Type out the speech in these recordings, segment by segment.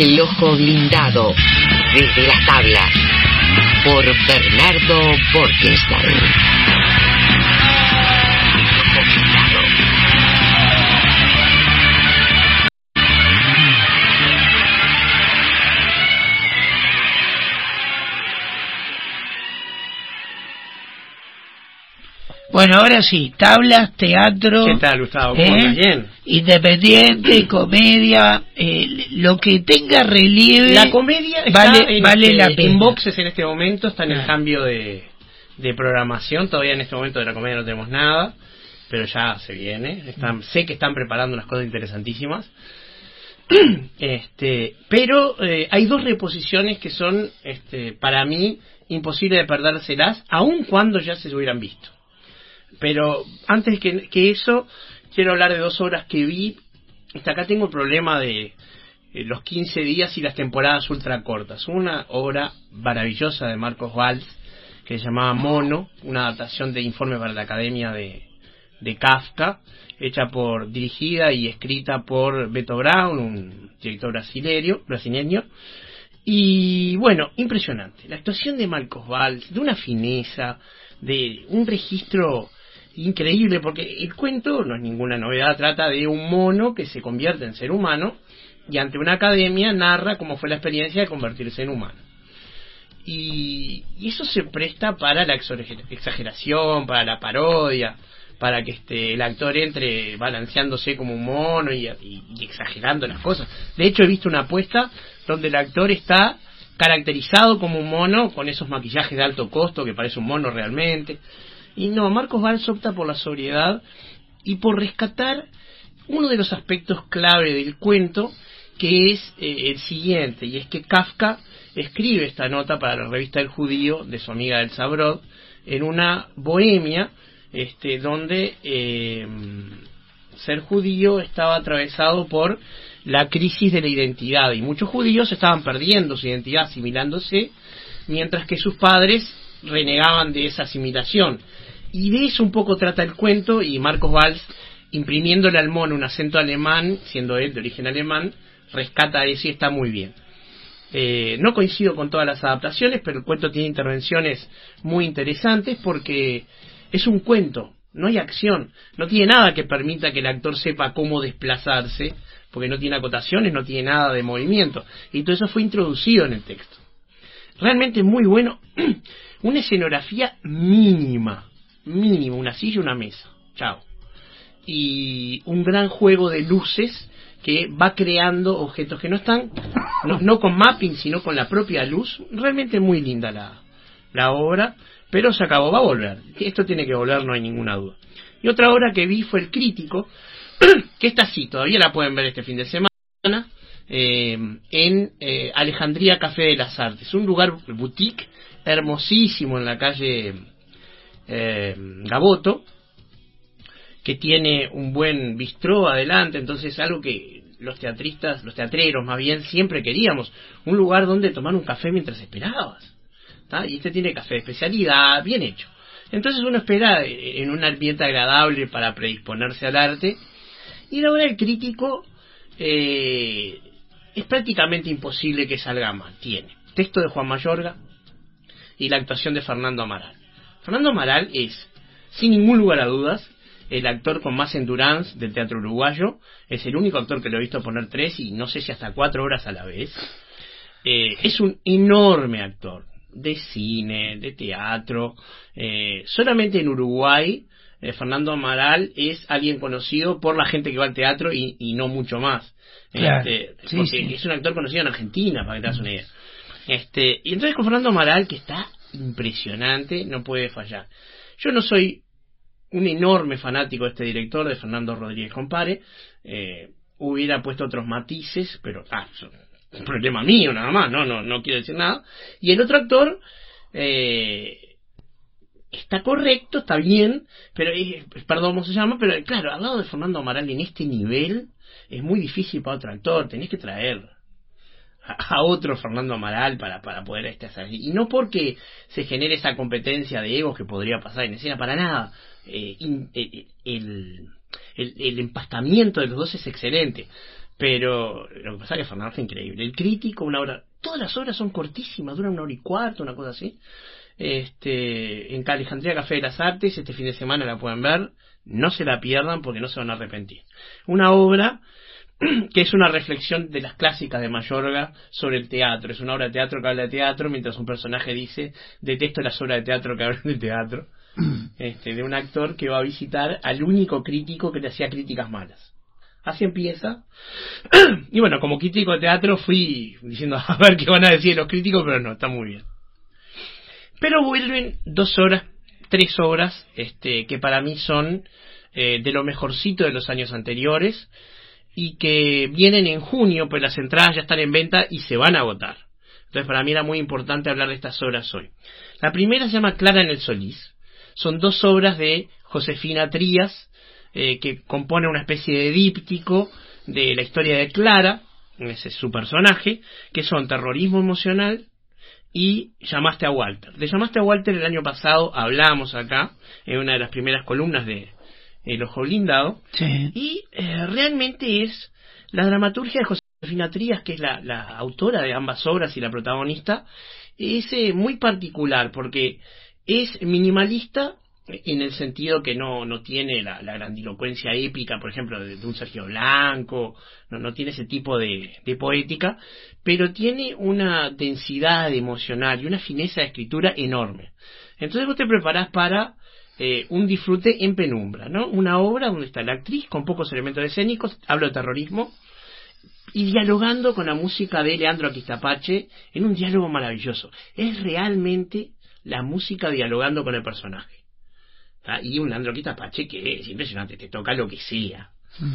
El ojo blindado desde las tablas por Bernardo Borgenstein. Bueno, ahora sí, tablas, teatro. ¿Qué tal, Gustavo? ¿Cómo ¿eh? Bien. Independiente, comedia, eh, lo que tenga relieve. La comedia está vale, en, vale este, la pena. en boxes en este momento, está en el Claro. cambio de, de programación. Todavía en este momento de la comedia no tenemos nada, pero ya se viene. Están, sé que están preparando unas cosas interesantísimas. este, pero eh, hay dos reposiciones que son, este, para mí, imposible de perdérselas, aun cuando ya se hubieran visto. Pero antes que, que eso, quiero hablar de dos obras que vi. Hasta acá tengo el problema de eh, los 15 días y las temporadas ultra cortas. Una obra maravillosa de Marcos Valls que se llamaba Mono, una adaptación de Informe para la Academia de, de Kafka, hecha por, dirigida y escrita por Beto Brown, un director brasileño, brasileño. Y bueno, impresionante. La actuación de Marcos Valls, de una fineza, de un registro increíble, porque el cuento no es ninguna novedad, trata de un mono que se convierte en ser humano y ante una academia narra cómo fue la experiencia de convertirse en humano. Y, y eso se presta para la exageración, para la parodia, para que este, el actor entre balanceándose como un mono y exagerando las cosas. De hecho, he visto una apuesta donde el actor está caracterizado como un mono con esos maquillajes de alto costo que parece un mono realmente. Y no, Marcos Valls opta por la sobriedad y por rescatar uno de los aspectos clave del cuento, que es eh, el siguiente, y es que Kafka escribe esta nota para la revista El Judío de su amiga Elsa Brod en una bohemia este, donde eh, ser judío estaba atravesado por la crisis de la identidad y muchos judíos estaban perdiendo su identidad, asimilándose, mientras que sus padres renegaban de esa asimilación. Y de eso un poco trata el cuento y Marcos Valls, imprimiéndole al mono un acento alemán, siendo él de origen alemán, rescata eso y está muy bien. Eh, no coincido con todas las adaptaciones, pero el cuento tiene intervenciones muy interesantes porque es un cuento, no hay acción, no tiene nada que permita que el actor sepa cómo desplazarse, porque no tiene acotaciones, no tiene nada de movimiento. Y todo eso fue introducido en el texto. Realmente muy bueno. Una escenografía mínima, mínima, una silla y una mesa. Chao. Y un gran juego de luces que va creando objetos que no están, no, con mapping, sino con la propia luz. Realmente muy linda la, la obra, pero se acabó, va a volver. Esto tiene que volver, no hay ninguna duda. Y otra obra que vi fue El Crítico, que está así, todavía la pueden ver este fin de semana, eh, en eh, Alejandría Café de las Artes, un lugar boutique hermosísimo en la calle eh, Gaboto, que tiene un buen bistró adelante, entonces algo que los teatristas, los teatreros más bien, siempre queríamos, un lugar donde tomar un café mientras esperabas. ¿tá? Y este tiene café de especialidad, bien hecho. Entonces uno espera en un ambiente agradable para predisponerse al arte. Y la obra del crítico eh, es prácticamente imposible que salga mal. Tiene texto de Juan Mayorga y la actuación de Fernando Amaral. Fernando Amaral es, sin ningún lugar a dudas, el actor con más endurance del teatro uruguayo. Es el único actor que lo he visto poner tres y no sé si hasta cuatro horas a la vez. Eh, es un enorme actor de cine, de teatro. Eh, solamente en Uruguay, eh, Fernando Amaral es alguien conocido por la gente que va al teatro y, y no mucho más. Claro. Este, Sí, porque sí. es un actor conocido en Argentina, para que te hagas una idea. Este, y entonces con Fernando Amaral, que está impresionante, no puede fallar. Yo no soy un enorme fanático de este director, de Fernando Rodríguez Compare. Eh, hubiera puesto otros matices, pero ah, es un problema mío nada más, no, no, no quiero decir nada. Y el otro actor eh, está correcto, está bien, pero eh, perdón cómo se llama, pero claro, al lado de Fernando Amaral en este nivel es muy difícil para otro actor, tenés que traer a, otro Fernando Amaral para, para poder este hacer. Y no porque se genere esa competencia de egos que podría pasar en escena, para nada. Eh, in- eh, el, el, el empastamiento de los dos es excelente. Pero lo que pasa es que Fernando es increíble. El crítico, una hora. Todas las obras son cortísimas, duran una hora y cuarto, una cosa así. Este, en Alejandría Café de las Artes, este fin de semana la pueden ver. No se la pierdan porque no se van a arrepentir. Una obra que es una reflexión de las clásicas de Mayorga sobre el teatro. Es una obra de teatro que habla de teatro, mientras un personaje dice, detesto las obras de teatro que hablan de teatro. Este, de un actor que va a visitar al único crítico que le hacía críticas malas. Así empieza. y bueno, como crítico de teatro fui diciendo a ver qué van a decir los críticos, pero no, está muy bien. Pero vuelven dos horas, tres horas, este, que para mí son eh, de lo mejorcito de los años anteriores y que vienen en junio, pues las entradas ya están en venta y se van a agotar. Entonces para mí era muy importante hablar de estas obras hoy. La primera se llama Clara en el Solís. Son dos obras de Josefina Trías, eh, que compone una especie de díptico de la historia de Clara, ese es su personaje, que son terrorismo emocional y llamaste a Walter. De llamaste a Walter el año pasado hablamos acá, en una de las primeras columnas de El Ojo Blindado, y eh, realmente es la dramaturgia de Josefina Trías, que es la, la, autora de ambas obras y la protagonista, es eh, muy particular porque es minimalista en el sentido que no, no tiene la, grandilocuencia épica, por ejemplo, de, un Sergio Blanco, no, no tiene ese tipo de, de, poética, pero tiene una densidad emocional y una fineza de escritura enorme. Entonces vos te preparás para eh, un disfrute en penumbra, ¿no? Una obra donde está la actriz con pocos elementos escénicos, hablo de terrorismo, y dialogando con la música de Leandro Aquistapache en un diálogo maravilloso. Es realmente la música dialogando con el personaje. Y un Leandro Aquistapache que es impresionante, te toca lo que sea. Mm.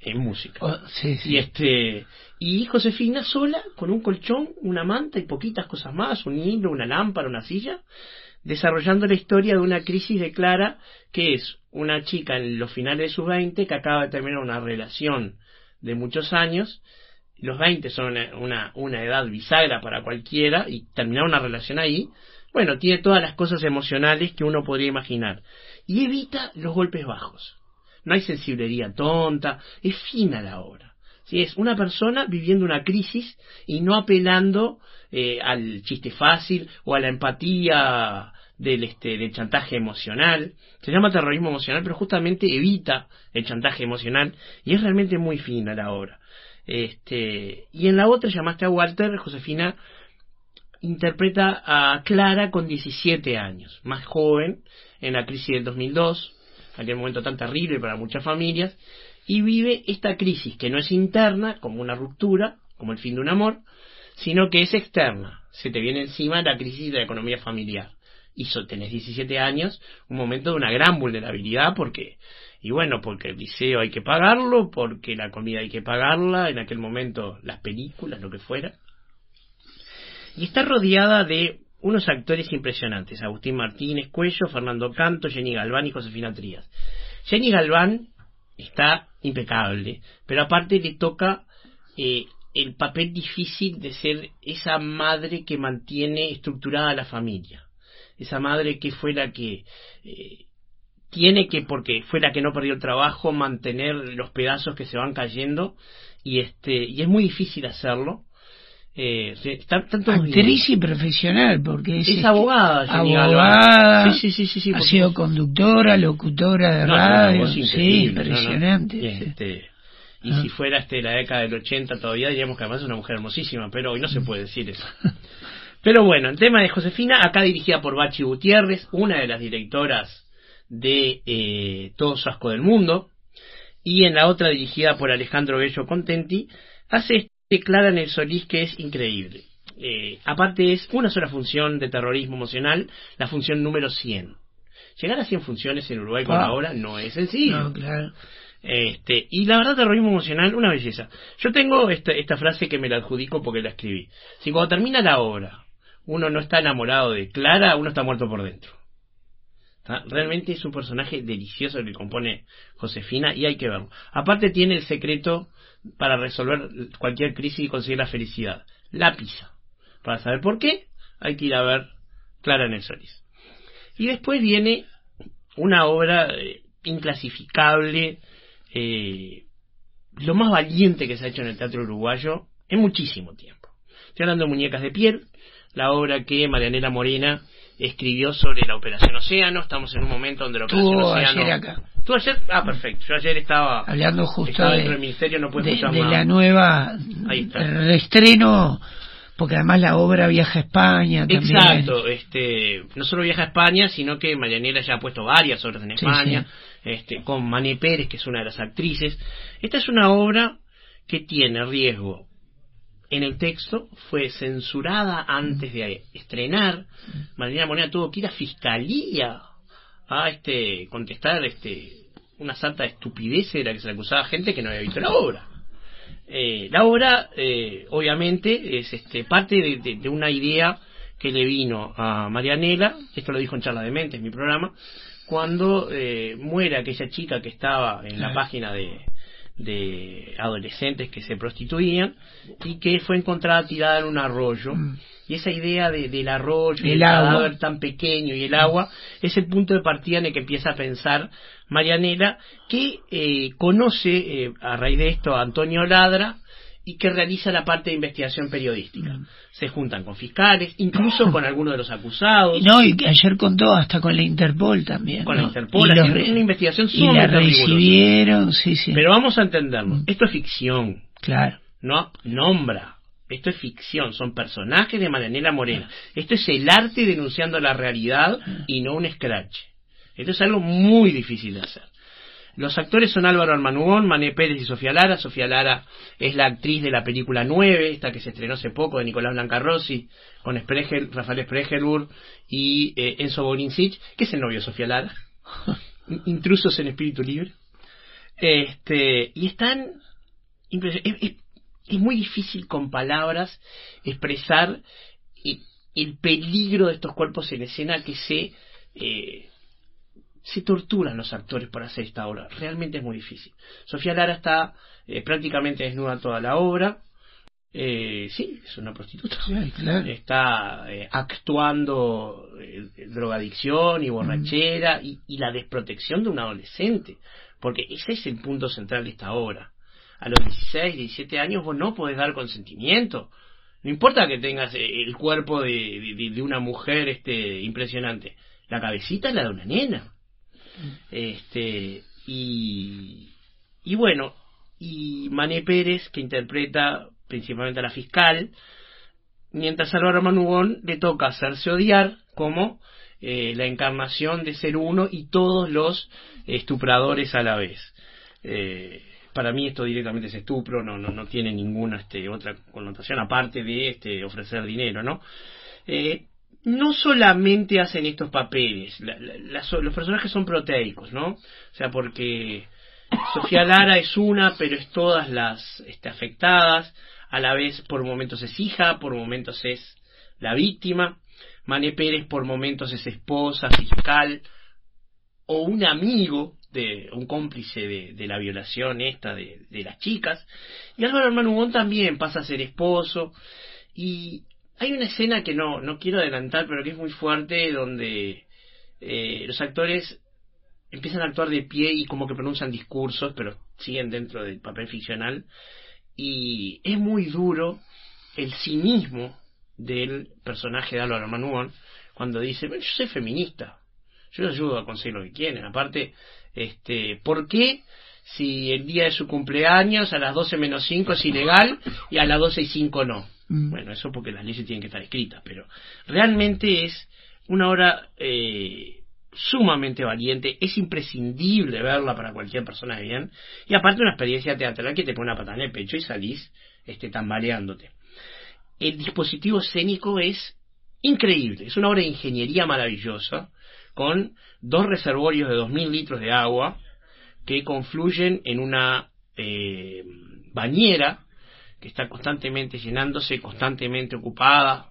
en música oh, y este y Josefina sola con un colchón una manta y poquitas cosas más un hilo una lámpara una silla desarrollando la historia de una crisis de Clara que es una chica en los finales de sus 20 que acaba de terminar una relación de muchos años. Los 20 son una, una, edad bisagra para cualquiera y terminar una relación ahí, bueno, tiene todas las cosas emocionales que uno podría imaginar. Y evita los golpes bajos. No hay sensiblería tonta, es fina la obra. si Es una persona viviendo una crisis y no apelando eh, al chiste fácil o a la empatía del, este, del chantaje emocional. Se llama terrorismo emocional, pero justamente evita el chantaje emocional y es realmente muy fina la obra. Este, y en la otra llamaste a Walter, Josefina interpreta a Clara con 17 años, más joven, en la crisis del 2002, aquel momento tan terrible para muchas familias, y vive esta crisis que no es interna, como una ruptura, como el fin de un amor, sino que es externa. Se te viene encima la crisis de la economía familiar y tenés 17 años, un momento de una gran vulnerabilidad porque, y bueno, porque el liceo hay que pagarlo, porque la comida hay que pagarla, en aquel momento las películas, lo que fuera. Y está rodeada de unos actores impresionantes, Agustín Martínez Cuello, Fernando Canto, Jenny Galván y Josefina Trías. Jenny Galván está impecable, pero aparte le toca eh, el papel difícil de ser esa madre que mantiene estructurada la familia esa madre que fue la que eh, tiene que, porque fue la que no perdió el trabajo, mantener los pedazos que se van cayendo y este y es muy difícil hacerlo. Eh, está, Actriz y profesional, porque es, es abogada. Abogada, sí, sí, sí, sí, ha sido conductora, locutora de radio, sí, impresionante. Este, y si fuera este la década del 80 todavía diríamos que además es una mujer hermosísima, pero hoy no se puede decir eso. Pero bueno, el tema de Josefina, acá dirigida por Bachi Gutiérrez, una de las directoras de eh, Todo Asco del Mundo, y en la otra dirigida por Alejandro Bello Contenti, hace este Clara en el Solís que es increíble. Eh, aparte es una sola función de terrorismo emocional, la función número 100. Llegar a 100 funciones en Uruguay con la obra no es sencillo. No, claro. Este, y la verdad, terrorismo emocional, una belleza. Yo tengo esta, esta frase que me la adjudico porque la escribí. Si cuando termina la obra, uno no está enamorado de Clara, uno está muerto por dentro. Realmente es un personaje delicioso que compone Josefina y hay que verlo. Aparte tiene el secreto para resolver cualquier crisis y conseguir la felicidad. La pizza. Para saber por qué, hay que ir a ver Clara en el Solís. Y después viene una obra eh, inclasificable, eh, lo más valiente que se ha hecho en el teatro uruguayo en muchísimo tiempo. Estoy hablando de Muñecas de Piel, la obra que Marianela Morena escribió sobre la Operación Océano. Estamos en un momento donde la Operación Océano. ¿Tú ayer? Ah, perfecto. Yo ayer estaba. Hablando justo de, dentro del ministerio, no de, de la nueva. Ahí está. El estreno porque además la obra viaja a España también. Exacto, este, no solo viaja a España, sino que Marianela ya ha puesto varias obras en España, Este, con Mané Pérez, que es una de las actrices. Esta es una obra que tiene riesgo en el texto, fue censurada antes de estrenar. Marianela Morena tuvo que ir a fiscalía a este, contestar este, una santa estupidez era que se le acusaba a gente que no había visto la obra. Eh, la obra, eh, obviamente, es este, parte de, una idea que le vino a Marianela, esto lo dijo en Charla de Mente, mi programa, cuando eh, muere aquella chica que estaba en la página de, de adolescentes que se prostituían y que fue encontrada tirada en un arroyo. Mm. Y esa idea de, del arroyo, el, cadáver tan pequeño y el agua, es el punto de partida en el que empieza a pensar Marianela, que eh, conoce eh, a raíz de esto a Antonio Ladra y que realiza la parte de investigación periodística. Mm. Se juntan con fiscales, incluso con algunos de los acusados. No, y que ayer contó hasta con la Interpol también. Con la Interpol, una investigación Y la recibieron, sí, sí. Pero vamos a entenderlo, mm. esto es ficción. Claro. No nombra. Esto es ficción, son personajes de Marianela Morena. Esto es el arte denunciando la realidad y no un scratch. Esto es algo muy difícil de hacer. Los actores son Álvaro Armanugón, Mané Pérez y Sofía Lara. Sofía Lara es la actriz de la película 9, esta que se estrenó hace poco, de Nicolás Blancarrossi, con Sprechel, Rafael Spregelburg y eh, Enzo Borincic, que es el novio de Sofía Lara. Intrusos en espíritu libre. Este, y están... Es, es, muy difícil con palabras expresar el, peligro de estos cuerpos en escena que se... Eh, se torturan los actores para hacer esta obra. Realmente es muy difícil. Sofía Lara está eh, prácticamente desnuda toda la obra. Eh, sí, es una prostituta. Está eh, actuando drogadicción y borrachera y, y, la desprotección de un adolescente. Porque ese es el punto central de esta obra. A los 16, 17 años vos no podés dar consentimiento. No importa que tengas el cuerpo de, de, de una mujer este, impresionante. La cabecita es la de una nena. Este, y, y bueno, y Mané Pérez, que interpreta principalmente a la fiscal, mientras Álvaro Manugón le toca hacerse odiar como eh, la encarnación de ser uno y todos los estupradores a la vez. Eh, para mí esto directamente es estupro, no, no, no tiene ninguna este, otra connotación aparte de este, ofrecer dinero, ¿no? Eh, no solamente hacen estos papeles, los personajes son proteicos, ¿no? O sea, porque Sofía Lara es una, pero es todas las este, afectadas, a la vez por momentos es hija, por momentos es la víctima, Mané Pérez por momentos es esposa, fiscal, o un amigo de un cómplice de, la violación esta de, las chicas, y Álvaro Hermano también pasa a ser esposo, y hay una escena que no, no quiero adelantar, pero que es muy fuerte, donde eh, los actores empiezan a actuar de pie y como que pronuncian discursos, pero siguen dentro del papel ficcional. Y es muy duro el cinismo del personaje de Álvaro Manuón cuando dice, yo soy feminista, yo les ayudo a conseguir lo que quieren. Aparte, este, ¿por qué si el día de su cumpleaños a las 12 menos 5 es ilegal y a las 12 y 5 no? Mm. Bueno, eso porque las leyes tienen que estar escritas, pero realmente es una hora eh, sumamente valiente, es imprescindible verla para cualquier persona de bien, y aparte una experiencia teatral que te pone una patada en el pecho y salís este, tambaleándote. El dispositivo escénico es increíble, es una obra de ingeniería maravillosa, con dos reservorios de 2.000 litros de agua que confluyen en una eh, bañera que está constantemente llenándose, constantemente ocupada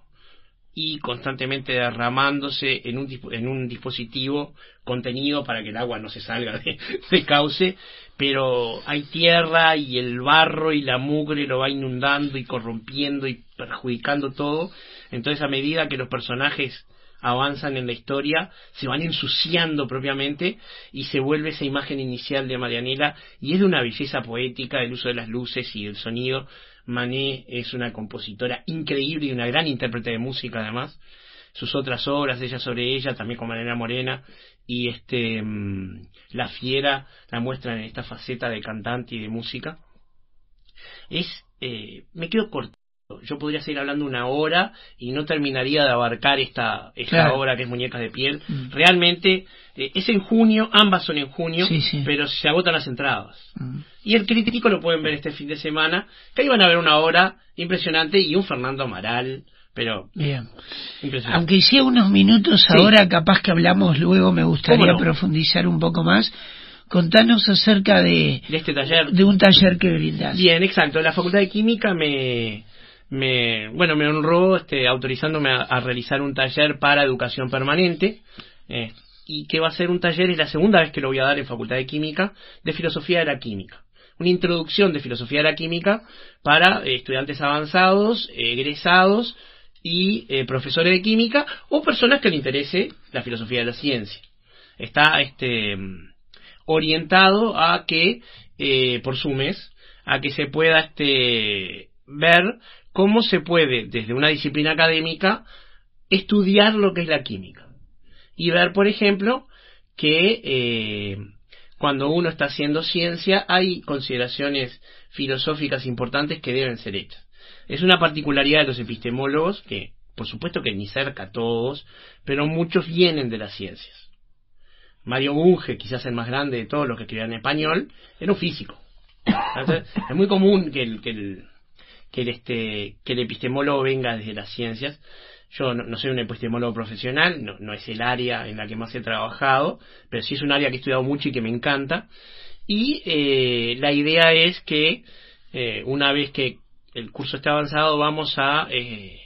y constantemente derramándose en un, en un dispositivo contenido para que el agua no se salga de, cauce, pero hay tierra y el barro y la mugre lo va inundando y corrompiendo y perjudicando todo. Entonces a medida que los personajes avanzan en la historia, se van ensuciando propiamente y se vuelve esa imagen inicial de Marianela y es de una belleza poética, el uso de las luces y el sonido. Mané es una compositora increíble y una gran intérprete de música además. Sus otras obras, Ella sobre ella, también con Mariana Morena, y este mm, La Fiera la muestran en esta faceta de cantante y de música. Es, eh, me quedo corto yo podría seguir hablando una hora y no terminaría de abarcar esta, esta obra que es Muñecas de Piel. Mm. Realmente eh, es en junio, ambas son en junio, pero se agotan las entradas. Mm. Y el crítico lo pueden ver este fin de semana, que ahí van a ver una obra impresionante y un Fernando Amaral. Pero bien aunque hiciera unos minutos ahora capaz que hablamos luego me gustaría profundizar un poco más contanos acerca de, de este taller de un taller que brindas bien exacto la facultad de química me me, bueno, me honró este, autorizándome a, realizar un taller para educación permanente. Eh, y que va a ser un taller, es la segunda vez que lo voy a dar en Facultad de Química, de Filosofía de la Química. Una introducción de Filosofía de la Química para eh, estudiantes avanzados, egresados y eh, profesores de química o personas que le interese la filosofía de la ciencia. Está este, orientado a que, por su mes, a que se pueda este, ver cómo se puede, desde una disciplina académica, estudiar lo que es la química. Y ver, por ejemplo, que eh, cuando uno está haciendo ciencia hay consideraciones filosóficas importantes que deben ser hechas. Es una particularidad de los epistemólogos que, por supuesto que ni cerca todos, pero muchos vienen de las ciencias. Mario Bunge, quizás el más grande de todos los que escribían en español, era un físico. es muy común que el, que el, que el, este, que el epistemólogo venga desde las ciencias. Yo no, soy un epistemólogo profesional, no, no, es el área en la que más he trabajado, pero sí es un área que he estudiado mucho y que me encanta. Y eh, la idea es que eh, una vez que el curso esté avanzado vamos a eh,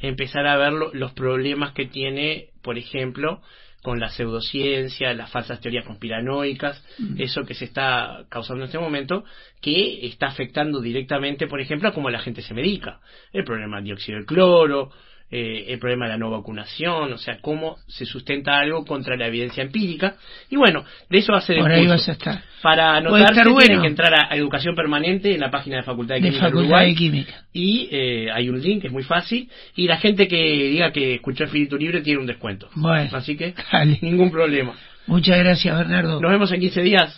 empezar a ver los problemas que tiene, por ejemplo, con la pseudociencia, las falsas teorías conspiranoicas, mm. eso que se está causando en este momento, que está afectando directamente, por ejemplo, a cómo la gente se medica. El problema del dióxido de cloro, eh, el problema de la no vacunación, o sea, cómo se sustenta algo contra la evidencia empírica. Y bueno, de eso va a ser Por ahí vas a estar. Para anotarse tienen que entrar a Educación Permanente en la página de Facultad de Química. Facultad de Química. Y eh, hay un link, es muy fácil. Y la gente que diga que escuchó Espíritu Libre tiene un descuento. Bueno. Así que, ningún problema. Muchas gracias, Bernardo. Nos vemos en 15 días.